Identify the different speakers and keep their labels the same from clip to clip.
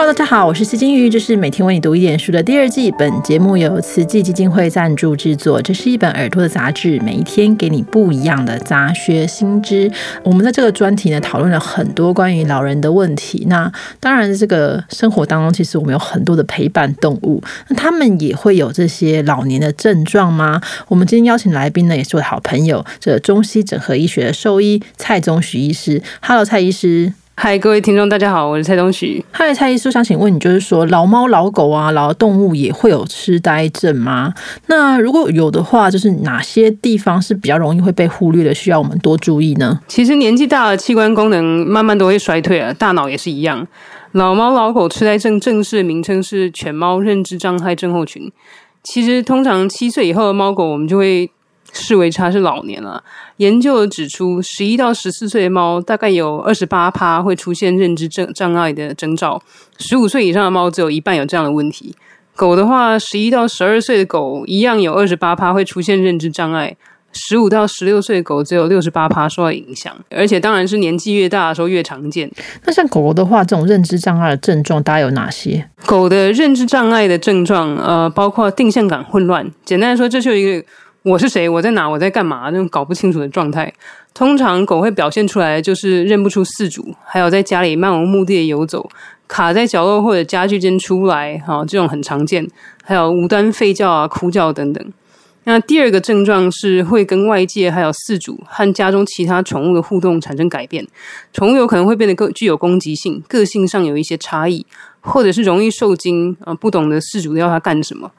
Speaker 1: Hello，大家好，我是施金鱼，这是每天为你读一点书的第二季。本节目由慈济基金会赞助制作。这是一本耳朵的杂志，每一天给你不一样的杂学新知。我们在这个专题呢，讨论了很多关于老人的问题。那当然，这个生活当中，其实我们有很多的陪伴动物，那他们也会有这些老年的症状吗？我们今天邀请来宾呢，也是我的好朋友，这中西整合医学的兽医蔡宗许医师。Hello，蔡医师。
Speaker 2: 嗨，各位听众，大家好，我是蔡东许。
Speaker 1: 嗨，蔡医师，想请问你，就是说老猫、老狗啊，老动物也会有痴呆症吗？那如果有的话，就是哪些地方是比较容易会被忽略的，需要我们多注意呢？
Speaker 2: 其实年纪大了，器官功能慢慢都会衰退了，大脑也是一样。老猫、老狗痴呆症正式名称是犬猫认知障碍症候群。其实通常七岁以后的猫狗，我们就会。视为它是老年了。研究指出，十一到十四岁的猫大概有二十八趴会出现认知症障碍的征兆，十五岁以上的猫只有一半有这样的问题。狗的话，十一到十二岁的狗一样有二十八趴会出现认知障碍，十五到十六岁的狗只有六十八趴受到影响。而且当然是年纪越大的时候越常见。
Speaker 1: 那像狗狗的话，这种认知障碍的症状大概有哪些？
Speaker 2: 狗的认知障碍的症状，呃，包括定向感混乱。简单来说，这就一个。我是谁？我在哪？我在干嘛？那种搞不清楚的状态，通常狗会表现出来就是认不出饲主，还有在家里漫无目的的游走，卡在角落或者家具间出来，哈，这种很常见。还有无端吠叫啊、哭叫等等。那第二个症状是会跟外界还有饲主和家中其他宠物的互动产生改变，宠物有可能会变得更具有攻击性，个性上有一些差异，或者是容易受惊啊，不懂得饲主要它干什么。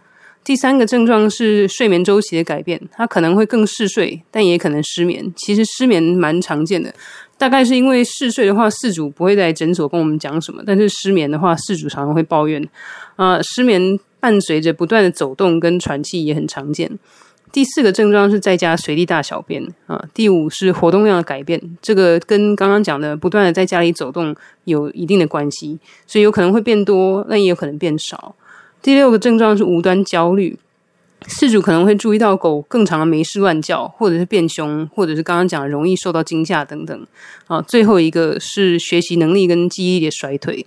Speaker 2: 第三个症状是睡眠周期的改变，它可能会更嗜睡，但也可能失眠。其实失眠蛮常见的，大概是因为嗜睡的话，事主不会在诊所跟我们讲什么；但是失眠的话，事主常常会抱怨。啊，失眠伴随着不断的走动跟喘气也很常见。第四个症状是在家随地大小便啊。第五是活动量的改变，这个跟刚刚讲的不断的在家里走动有一定的关系，所以有可能会变多，但也有可能变少。第六个症状是无端焦虑，饲主可能会注意到狗更长的没事乱叫，或者是变凶，或者是刚刚讲容易受到惊吓等等。啊，最后一个是学习能力跟记忆力的衰退。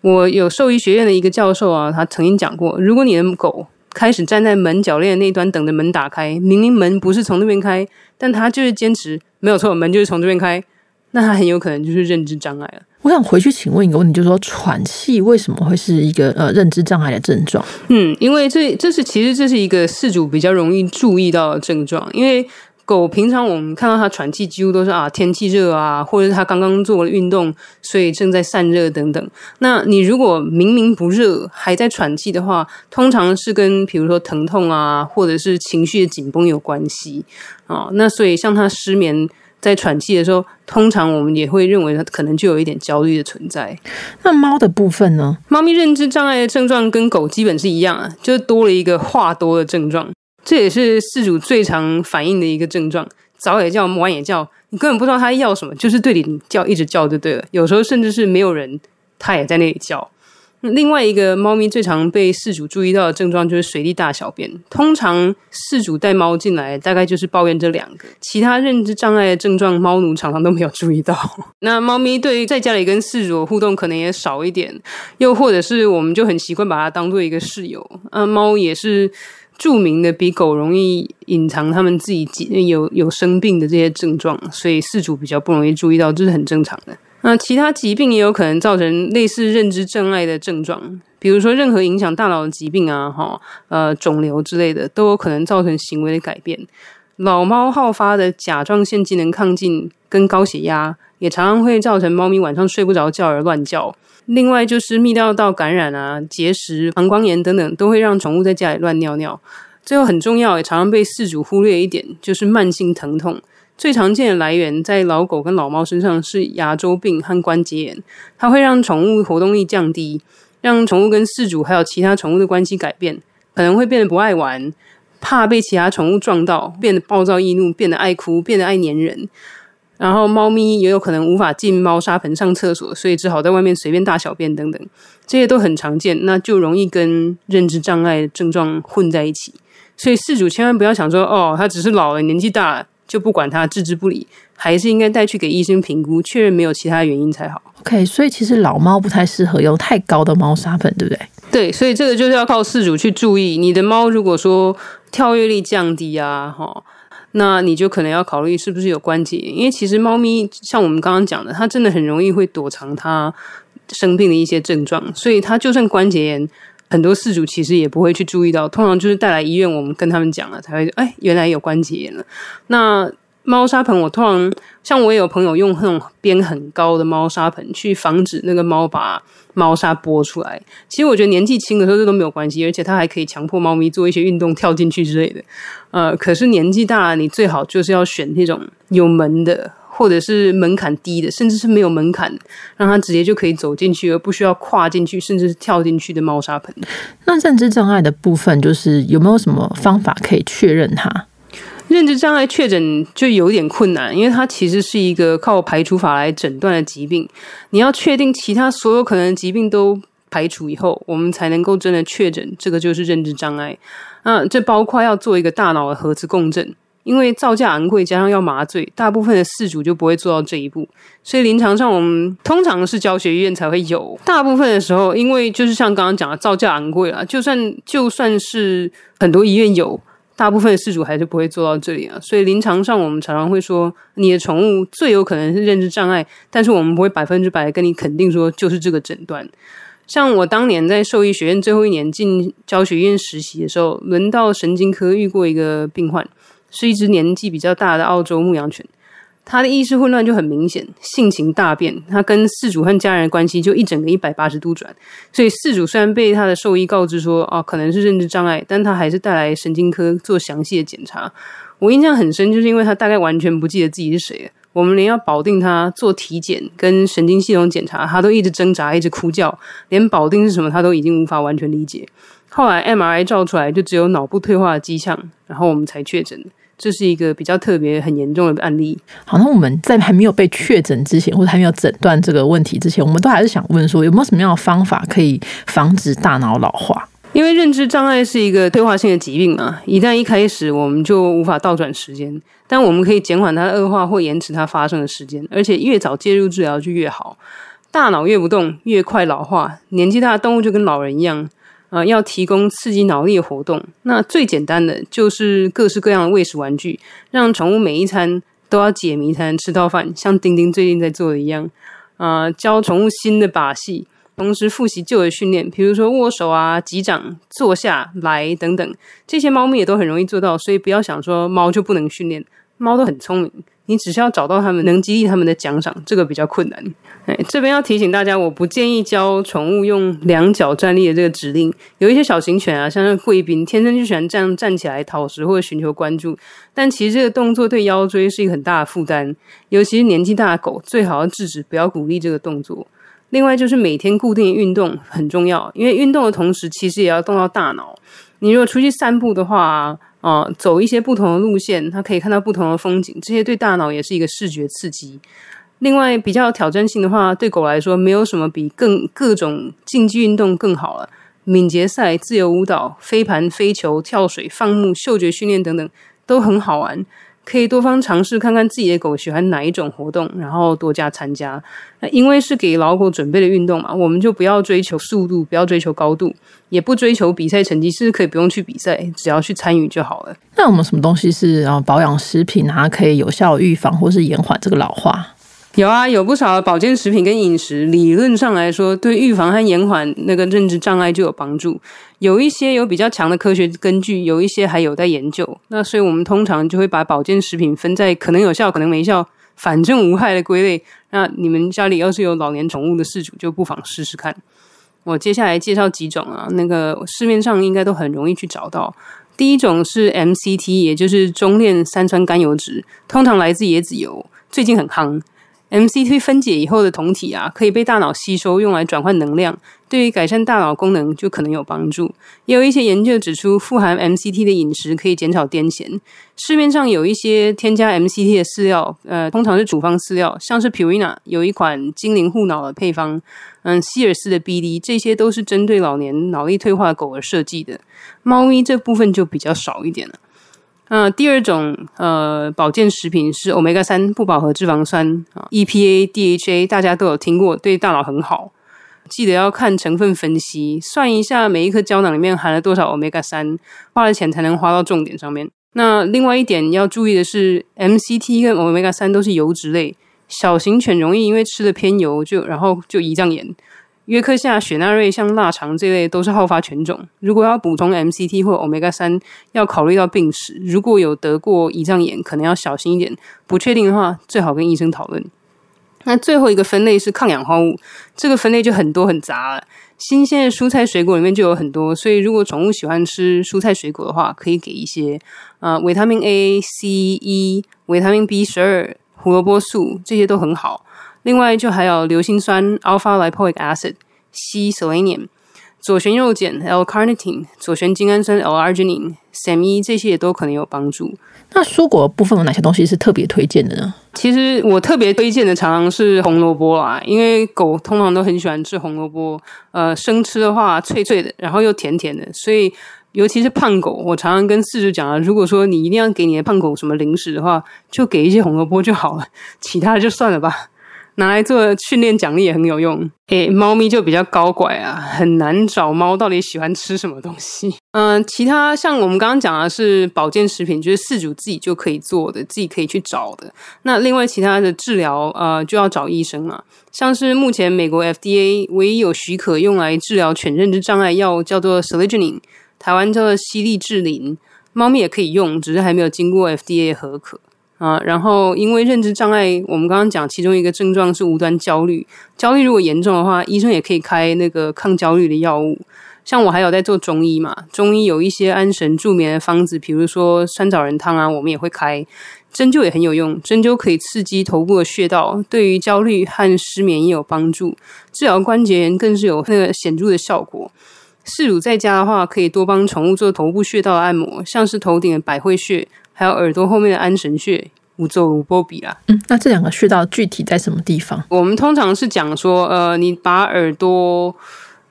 Speaker 2: 我有兽医学院的一个教授啊，他曾经讲过，如果你的狗开始站在门铰链那端等着门打开，明明门不是从那边开，但他就是坚持没有错，门就是从这边开，那他很有可能就是认知障碍了。
Speaker 1: 我想回去请问一个问题，就是说喘气为什么会是一个呃认知障碍的症状？
Speaker 2: 嗯，因为这这是其实这是一个饲主比较容易注意到的症状，因为狗平常我们看到它喘气几乎都是啊天气热啊，或者是它刚刚做了运动，所以正在散热等等。那你如果明明不热还在喘气的话，通常是跟比如说疼痛啊，或者是情绪的紧绷有关系啊。那所以像它失眠。在喘气的时候，通常我们也会认为它可能就有一点焦虑的存在。
Speaker 1: 那猫的部分呢？
Speaker 2: 猫咪认知障碍的症状跟狗基本是一样啊，就多了一个话多的症状。这也是饲主最常反映的一个症状：早也叫，晚也叫，你根本不知道它要什么，就是对你叫，一直叫就对了。有时候甚至是没有人，它也在那里叫。另外一个猫咪最常被饲主注意到的症状就是随地大小便。通常饲主带猫进来，大概就是抱怨这两个，其他认知障碍的症状，猫奴常常都没有注意到。那猫咪对于在家里跟饲主的互动可能也少一点，又或者是我们就很习惯把它当做一个室友。啊，猫也是著名的比狗容易隐藏他们自己有有生病的这些症状，所以饲主比较不容易注意到，这是很正常的。那其他疾病也有可能造成类似认知障碍的症状，比如说任何影响大脑的疾病啊，哈，呃，肿瘤之类的，都有可能造成行为的改变。老猫好发的甲状腺机能亢进跟高血压，也常常会造成猫咪晚上睡不着觉而乱叫。另外就是泌尿道感染啊、结石、膀胱炎等等，都会让宠物在家里乱尿尿。最后很重要，也常常被饲主忽略一点，就是慢性疼痛。最常见的来源在老狗跟老猫身上是牙周病和关节炎，它会让宠物活动力降低，让宠物跟饲主还有其他宠物的关系改变，可能会变得不爱玩，怕被其他宠物撞到，变得暴躁易怒，变得爱哭，变得爱粘人。然后猫咪也有可能无法进猫砂盆上厕所，所以只好在外面随便大小便等等，这些都很常见，那就容易跟认知障碍症状混在一起。所以饲主千万不要想说，哦，它只是老了，年纪大了。就不管它置之不理，还是应该带去给医生评估，确认没有其他原因才好。
Speaker 1: OK，所以其实老猫不太适合用太高的猫砂盆，对不对？
Speaker 2: 对，所以这个就是要靠饲主去注意，你的猫如果说跳跃力降低啊，哈。那你就可能要考虑是不是有关节炎，因为其实猫咪像我们刚刚讲的，它真的很容易会躲藏它生病的一些症状，所以它就算关节炎，很多饲主其实也不会去注意到，通常就是带来医院，我们跟他们讲了才会，哎，原来有关节炎了。那猫砂盆，我通常像我也有朋友用那种边很高的猫砂盆去防止那个猫把猫砂拨出来。其实我觉得年纪轻的时候这都没有关系，而且它还可以强迫猫咪做一些运动，跳进去之类的。呃，可是年纪大了，你最好就是要选那种有门的，或者是门槛低的，甚至是没有门槛，让他直接就可以走进去，而不需要跨进去，甚至是跳进去的猫砂盆。
Speaker 1: 那认知障碍的部分，就是有没有什么方法可以确认它？
Speaker 2: 认知障碍确诊就有点困难，因为它其实是一个靠排除法来诊断的疾病。你要确定其他所有可能的疾病都排除以后，我们才能够真的确诊这个就是认知障碍。那这包括要做一个大脑的核磁共振，因为造价昂贵，加上要麻醉，大部分的饲主就不会做到这一步。所以临床上我们通常是教学医院才会有。大部分的时候，因为就是像刚刚讲的，造价昂贵啊，就算就算是很多医院有。大部分的事主还是不会做到这里啊，所以临床上我们常常会说，你的宠物最有可能是认知障碍，但是我们不会百分之百跟你肯定说就是这个诊断。像我当年在兽医学院最后一年进教学院实习的时候，轮到神经科遇过一个病患，是一只年纪比较大的澳洲牧羊犬。它的意识混乱就很明显，性情大变，它跟饲主和家人的关系就一整个一百八十度转。所以饲主虽然被他的兽医告知说，哦，可能是认知障碍，但他还是带来神经科做详细的检查。我印象很深，就是因为他大概完全不记得自己是谁，我们连要保定他做体检跟神经系统检查，他都一直挣扎，一直哭叫，连保定是什么他都已经无法完全理解。后来 MRI 照出来就只有脑部退化的迹象，然后我们才确诊。这是一个比较特别、很严重的案例。
Speaker 1: 好，那我们在还没有被确诊之前，或者还没有诊断这个问题之前，我们都还是想问说，有没有什么样的方法可以防止大脑老化？
Speaker 2: 因为认知障碍是一个退化性的疾病嘛，一旦一开始我们就无法倒转时间，但我们可以减缓它的恶化或延迟它发生的时间，而且越早介入治疗就越好。大脑越不动，越快老化。年纪大的动物就跟老人一样。啊，要提供刺激脑力的活动，那最简单的就是各式各样的喂食玩具，让宠物每一餐都要解谜才能吃到饭，像丁丁最近在做的一样。啊，教宠物新的把戏，同时复习旧的训练，比如说握手啊、击掌、坐下来等等，这些猫咪也都很容易做到，所以不要想说猫就不能训练，猫都很聪明。你只需要找到他们能激励他们的奖赏，这个比较困难。这边要提醒大家，我不建议教宠物用两脚站立的这个指令。有一些小型犬啊，像是贵宾，天生就喜欢这样站起来讨食或者寻求关注。但其实这个动作对腰椎是一个很大的负担，尤其是年纪大的狗，最好要制止，不要鼓励这个动作。另外就是每天固定运动很重要，因为运动的同时，其实也要动到大脑。你如果出去散步的话。啊，走一些不同的路线，它可以看到不同的风景，这些对大脑也是一个视觉刺激。另外，比较有挑战性的话，对狗来说，没有什么比更各种竞技运动更好了。敏捷赛、自由舞蹈、飞盘、飞球、跳水、放牧、嗅觉训练等等，都很好玩。可以多方尝试，看看自己的狗喜欢哪一种活动，然后多加参加。那因为是给老狗准备的运动嘛，我们就不要追求速度，不要追求高度，也不追求比赛成绩，是可以不用去比赛，只要去参与就好了。
Speaker 1: 那我们什么东西是啊保养食品啊，可以有效预防或是延缓这个老化？
Speaker 2: 有啊，有不少保健食品跟饮食，理论上来说，对预防和延缓那个认知障碍就有帮助。有一些有比较强的科学根据，有一些还有待研究。那所以我们通常就会把保健食品分在可能有效、可能没效、反正无害的归类。那你们家里要是有老年宠物的饲主，就不妨试试看。我接下来介绍几种啊，那个市面上应该都很容易去找到。第一种是 MCT，也就是中链三酸甘油脂，通常来自椰子油，最近很夯。MCT 分解以后的酮体啊，可以被大脑吸收，用来转换能量，对于改善大脑功能就可能有帮助。也有一些研究指出，富含 MCT 的饮食可以减少癫痫。市面上有一些添加 MCT 的饲料，呃，通常是处方饲料，像是 Pura 有一款精灵护脑的配方，嗯，希尔斯的 BD，这些都是针对老年脑力退化的狗而设计的。猫咪这部分就比较少一点了。那第二种呃保健食品是 omega 三不饱和脂肪酸啊，EPA、DHA，大家都有听过，对大脑很好。记得要看成分分析，算一下每一颗胶囊里面含了多少 omega 三，花了钱才能花到重点上面。那另外一点要注意的是，MCT 跟 omega 三都是油脂类，小型犬容易因为吃的偏油就然后就胰脏炎。约克夏、雪纳瑞、像腊肠这类都是好发犬种。如果要补充 MCT 或 Omega 三，要考虑到病史。如果有得过胰脏炎，可能要小心一点。不确定的话，最好跟医生讨论。那最后一个分类是抗氧化物，这个分类就很多很杂了。新鲜的蔬菜水果里面就有很多，所以如果宠物喜欢吃蔬菜水果的话，可以给一些啊，维他命 A、C、E、维他命 B 十二、胡萝卜素，这些都很好。另外，就还有硫辛酸 （alpha lipoic acid）、硒 （selenium）、左旋肉碱 （L-carnitine）、左旋精氨酸 （L-arginine）、SAM-E 这些也都可能有帮助。
Speaker 1: 那蔬果部分有哪些东西是特别推荐的呢？
Speaker 2: 其实我特别推荐的常常是红萝卜啦，因为狗通常都很喜欢吃红萝卜。呃，生吃的话脆脆的，然后又甜甜的，所以尤其是胖狗，我常常跟饲主讲啊，如果说你一定要给你的胖狗什么零食的话，就给一些红萝卜就好了，其他的就算了吧。拿来做训练奖励也很有用。诶，猫咪就比较高拐啊，很难找猫到底喜欢吃什么东西。嗯，其他像我们刚刚讲的是保健食品，就是饲主自己就可以做的，自己可以去找的。那另外其他的治疗，呃，就要找医生嘛。像是目前美国 FDA 唯一有许可用来治疗犬认知障碍药叫做 s e l i g i n i n 台湾叫做西利智林，猫咪也可以用，只是还没有经过 FDA 核可。啊，然后因为认知障碍，我们刚刚讲其中一个症状是无端焦虑，焦虑如果严重的话，医生也可以开那个抗焦虑的药物。像我还有在做中医嘛，中医有一些安神助眠的方子，比如说酸枣仁汤啊，我们也会开。针灸也很有用，针灸可以刺激头部的穴道，对于焦虑和失眠也有帮助。治疗关节炎更是有那个显著的效果。饲主在家的话，可以多帮宠物做头部穴道的按摩，像是头顶的百会穴。还有耳朵后面的安神穴，五奏五波比啦。
Speaker 1: 嗯，那这两个穴道具体在什么地方？
Speaker 2: 我们通常是讲说，呃，你把耳朵，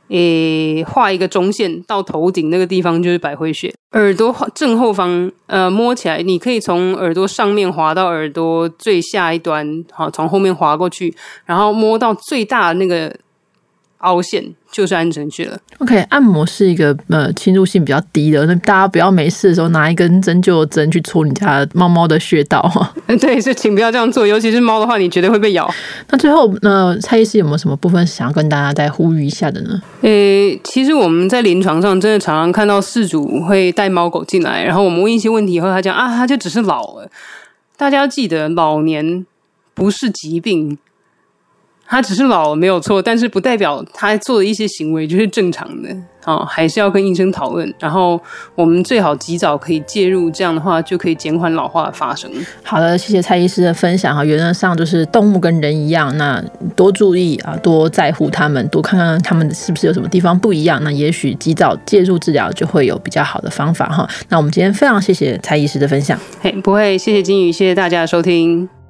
Speaker 2: 诶，画一个中线到头顶那个地方就是百会穴。耳朵正后方，呃，摸起来，你可以从耳朵上面滑到耳朵最下一端，好，从后面滑过去，然后摸到最大那个。凹陷就是安神穴了。
Speaker 1: OK，按摩是一个呃侵入性比较低的，那大家不要没事的时候拿一根针灸针去戳你家猫猫的穴道哈。
Speaker 2: 对，是请不要这样做，尤其是猫的话，你绝对会被咬。
Speaker 1: 那最后，那蔡医师有没有什么部分想要跟大家再呼吁一下的呢？
Speaker 2: 诶，其实我们在临床上真的常常看到饲主会带猫狗进来，然后我们问一些问题以后，他讲啊，他就只是老了。大家要记得，老年不是疾病。他只是老了没有错，但是不代表他做的一些行为就是正常的啊，还是要跟医生讨论。然后我们最好及早可以介入，这样的话就可以减缓老化的发生。
Speaker 1: 好的，谢谢蔡医师的分享哈。原则上就是动物跟人一样，那多注意啊，多在乎他们，多看看他们是不是有什么地方不一样。那也许及早介入治疗就会有比较好的方法哈。那我们今天非常谢谢蔡医师的分享。
Speaker 2: 嘿，不会，谢谢金鱼，谢谢大家的收听。